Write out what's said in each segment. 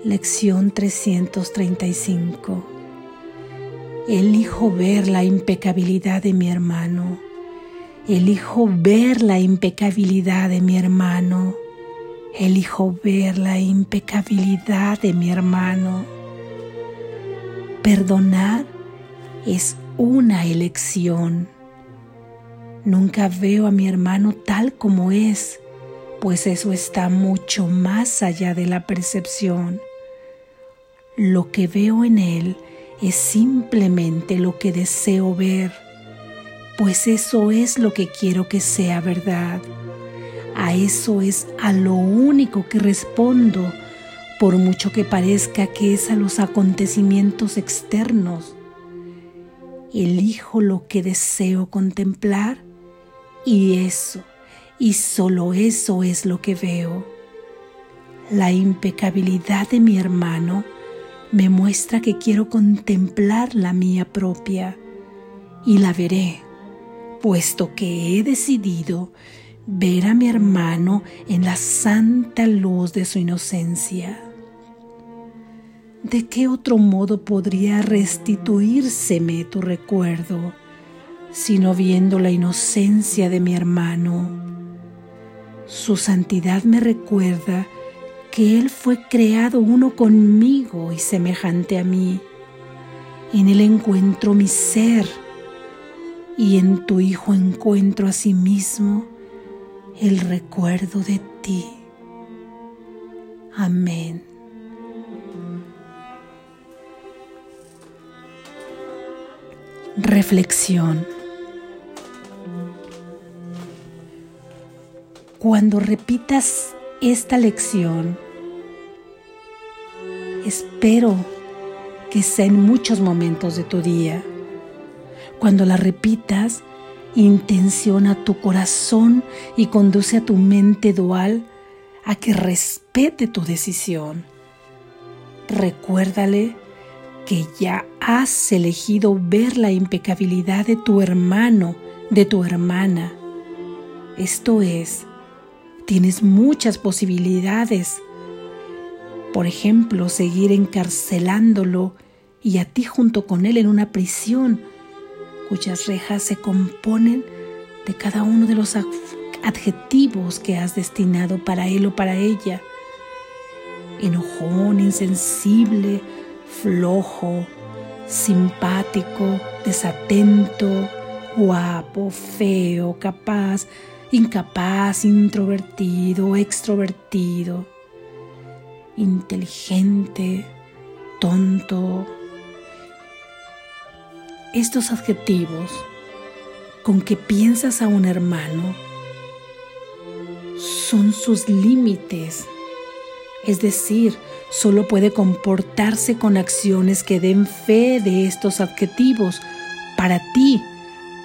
Lección 335. Elijo ver la impecabilidad de mi hermano. Elijo ver la impecabilidad de mi hermano. Elijo ver la impecabilidad de mi hermano. Perdonar es una elección. Nunca veo a mi hermano tal como es, pues eso está mucho más allá de la percepción. Lo que veo en él es simplemente lo que deseo ver, pues eso es lo que quiero que sea verdad. A eso es a lo único que respondo, por mucho que parezca que es a los acontecimientos externos. Elijo lo que deseo contemplar y eso, y solo eso es lo que veo. La impecabilidad de mi hermano me muestra que quiero contemplar la mía propia y la veré, puesto que he decidido ver a mi hermano en la santa luz de su inocencia. ¿De qué otro modo podría restituírseme tu recuerdo? sino viendo la inocencia de mi hermano. Su santidad me recuerda que Él fue creado uno conmigo y semejante a mí. En Él encuentro mi ser y en tu Hijo encuentro a sí mismo el recuerdo de ti. Amén. Reflexión. Cuando repitas esta lección, espero que sea en muchos momentos de tu día. Cuando la repitas, intenciona tu corazón y conduce a tu mente dual a que respete tu decisión. Recuérdale que ya has elegido ver la impecabilidad de tu hermano, de tu hermana. Esto es, tienes muchas posibilidades. Por ejemplo, seguir encarcelándolo y a ti junto con él en una prisión cuyas rejas se componen de cada uno de los adjetivos que has destinado para él o para ella. Enojón, insensible, flojo, simpático, desatento, guapo, feo, capaz, incapaz, introvertido, extrovertido, inteligente, tonto. Estos adjetivos con que piensas a un hermano son sus límites, es decir, solo puede comportarse con acciones que den fe de estos adjetivos para ti,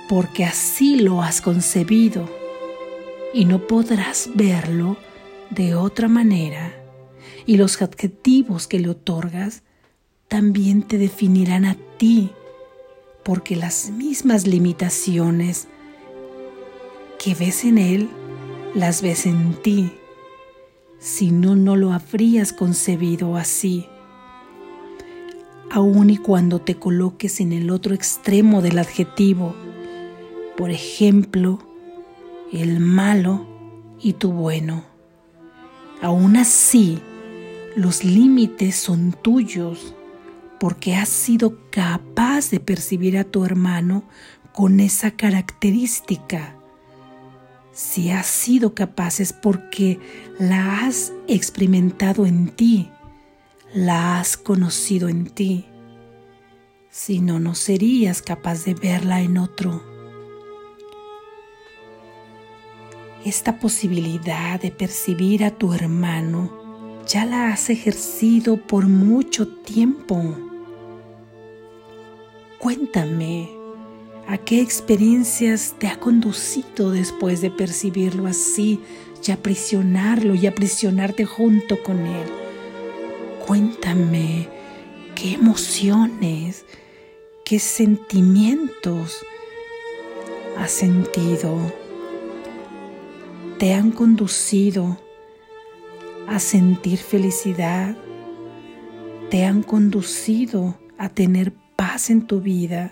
porque así lo has concebido y no podrás verlo de otra manera. Y los adjetivos que le otorgas también te definirán a ti, porque las mismas limitaciones que ves en él, las ves en ti. Si no, no lo habrías concebido así. Aun y cuando te coloques en el otro extremo del adjetivo, por ejemplo, el malo y tu bueno. Aún así, los límites son tuyos porque has sido capaz de percibir a tu hermano con esa característica. Si has sido capaz es porque la has experimentado en ti, la has conocido en ti. Si no, no serías capaz de verla en otro. Esta posibilidad de percibir a tu hermano ya la has ejercido por mucho tiempo. Cuéntame, ¿a qué experiencias te ha conducido después de percibirlo así y aprisionarlo y aprisionarte junto con él? Cuéntame, ¿qué emociones, qué sentimientos has sentido? Te han conducido a sentir felicidad, te han conducido a tener paz en tu vida,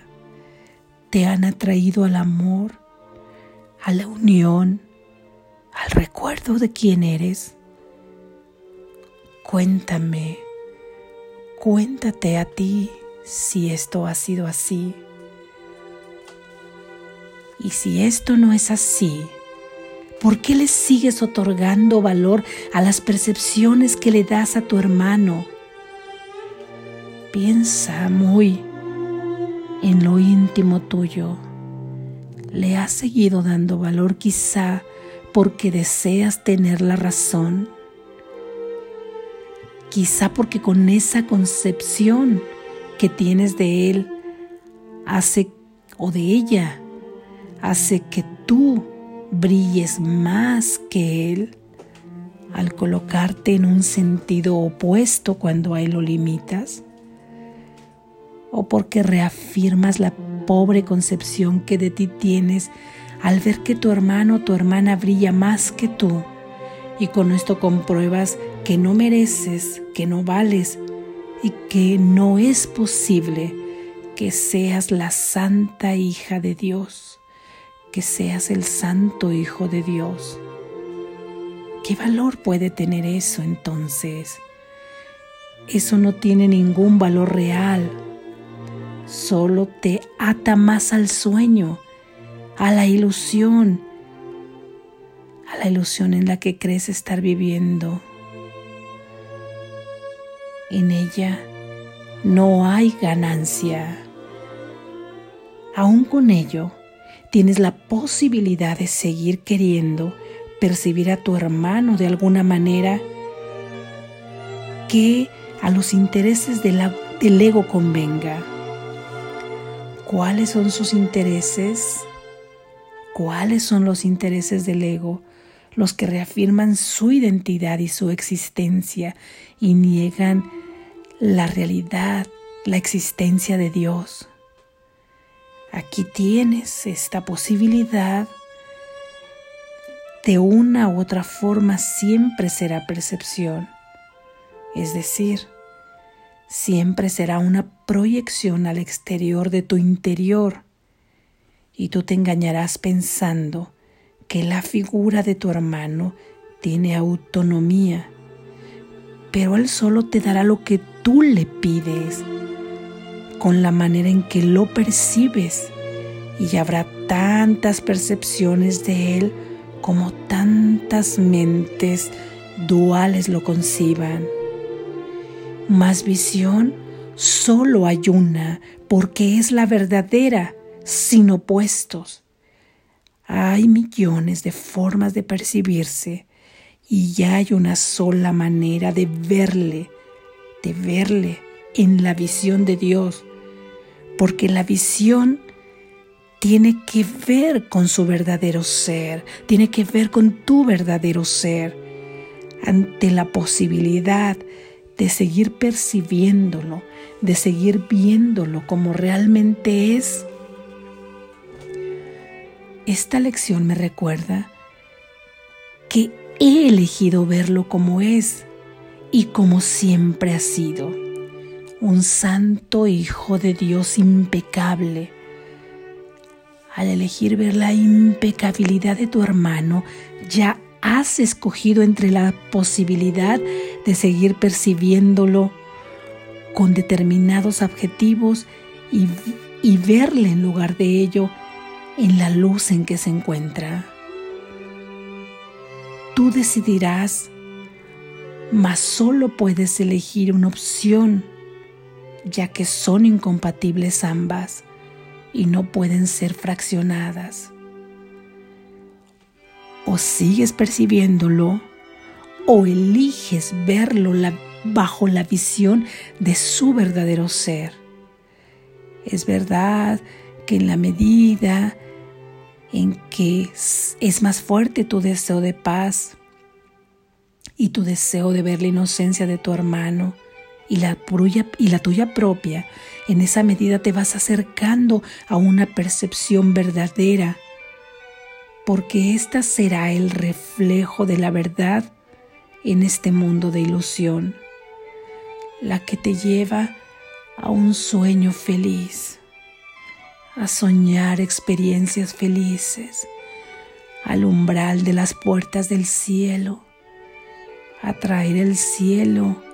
te han atraído al amor, a la unión, al recuerdo de quién eres. Cuéntame, cuéntate a ti si esto ha sido así. Y si esto no es así, ¿por qué le sigues otorgando valor a las percepciones que le das a tu hermano? Piensa muy en lo íntimo tuyo. ¿Le has seguido dando valor quizá porque deseas tener la razón? Quizá porque con esa concepción que tienes de él hace o de ella hace que tú brilles más que Él al colocarte en un sentido opuesto cuando a Él lo limitas? ¿O porque reafirmas la pobre concepción que de ti tienes al ver que tu hermano o tu hermana brilla más que tú? Y con esto compruebas que no mereces, que no vales y que no es posible que seas la santa hija de Dios que seas el santo Hijo de Dios. ¿Qué valor puede tener eso entonces? Eso no tiene ningún valor real, solo te ata más al sueño, a la ilusión, a la ilusión en la que crees estar viviendo. En ella no hay ganancia. Aún con ello, tienes la posibilidad de seguir queriendo percibir a tu hermano de alguna manera que a los intereses del ego convenga. ¿Cuáles son sus intereses? ¿Cuáles son los intereses del ego? Los que reafirman su identidad y su existencia y niegan la realidad, la existencia de Dios. Aquí tienes esta posibilidad. De una u otra forma siempre será percepción. Es decir, siempre será una proyección al exterior de tu interior. Y tú te engañarás pensando que la figura de tu hermano tiene autonomía, pero él solo te dará lo que tú le pides con la manera en que lo percibes y habrá tantas percepciones de Él como tantas mentes duales lo conciban. Más visión solo hay una porque es la verdadera, sin opuestos. Hay millones de formas de percibirse y ya hay una sola manera de verle, de verle en la visión de Dios, porque la visión tiene que ver con su verdadero ser, tiene que ver con tu verdadero ser, ante la posibilidad de seguir percibiéndolo, de seguir viéndolo como realmente es. Esta lección me recuerda que he elegido verlo como es y como siempre ha sido un santo Hijo de Dios impecable. Al elegir ver la impecabilidad de tu hermano, ya has escogido entre la posibilidad de seguir percibiéndolo con determinados objetivos y, y verle en lugar de ello en la luz en que se encuentra. Tú decidirás, mas solo puedes elegir una opción ya que son incompatibles ambas y no pueden ser fraccionadas. O sigues percibiéndolo o eliges verlo bajo la visión de su verdadero ser. Es verdad que en la medida en que es más fuerte tu deseo de paz y tu deseo de ver la inocencia de tu hermano, y la, tuya propia, en esa medida te vas acercando a una percepción verdadera, porque ésta será el reflejo de la verdad en este mundo de ilusión. la que te lleva a un sueño feliz, a soñar experiencias felices, al umbral de las puertas del cielo, a traer el cielo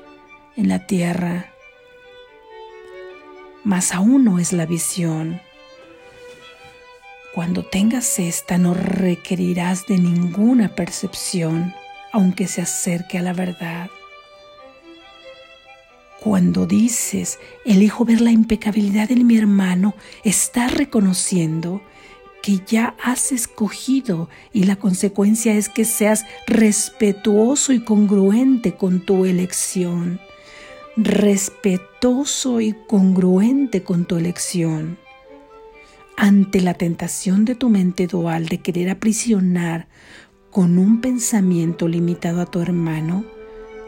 en la tierra. Mas aún no es la visión. Cuando tengas esta no requerirás de ninguna percepción, aunque se acerque a la verdad. Cuando dices, elijo ver la impecabilidad en mi hermano, estás reconociendo que ya has escogido y la consecuencia es que seas respetuoso y congruente con tu elección. Respetuoso y congruente con tu elección. Ante la tentación de tu mente dual de querer aprisionar con un pensamiento limitado a tu hermano,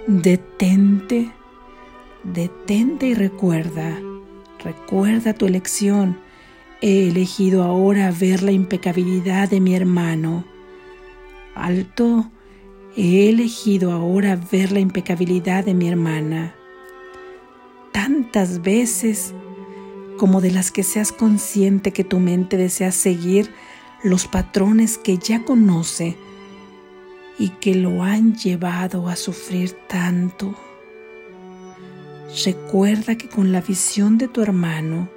detente Detente y recuerda, recuerda tu elección. He elegido ahora ver la impecabilidad de mi hermano. Alto, he elegido ahora ver la impecabilidad de mi hermana. Tantas veces como de las que seas consciente que tu mente desea seguir los patrones que ya conoce y que lo han llevado a sufrir tanto. Recuerda que con la visión de tu hermano,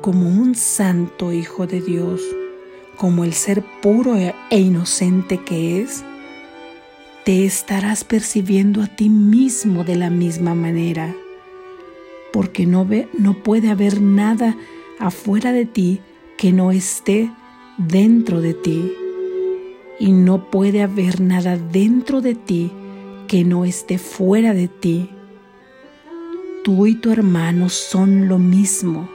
como un santo hijo de Dios, como el ser puro e inocente que es, te estarás percibiendo a ti mismo de la misma manera, porque no, ve, no puede haber nada afuera de ti que no esté dentro de ti, y no puede haber nada dentro de ti que no esté fuera de ti Tú y tu hermano son lo mismo.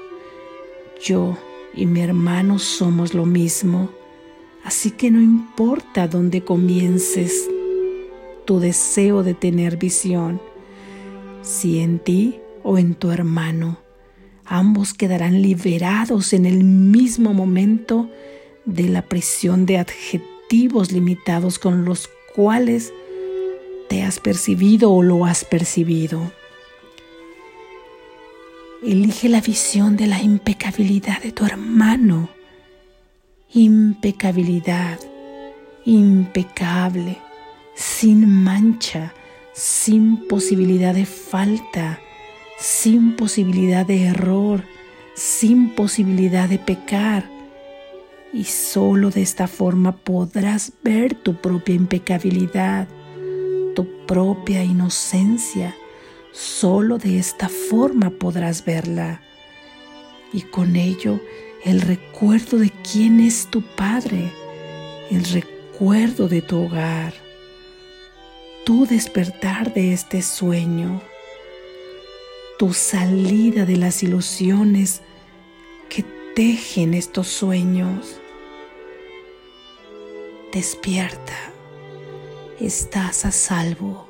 Yo y mi hermano somos lo mismo. Así que no importa dónde comiences tu deseo de tener visión, si en ti o en tu hermano, ambos quedarán liberados en el mismo momento de la prisión de adjetivos limitados con los cuales te has percibido o lo has percibido. Elige la visión de la impecabilidad de tu hermano. Impecabilidad, impecable, sin mancha, sin posibilidad de falta, sin posibilidad de error, sin posibilidad de pecar. Y solo de esta forma podrás ver tu propia impecabilidad, tu propia inocencia. Solo de esta forma podrás verla. Y con ello el recuerdo de quién es tu Padre, el recuerdo de tu hogar, tu despertar de este sueño, tu salida de las ilusiones que tejen estos sueños. Despierta, estás a salvo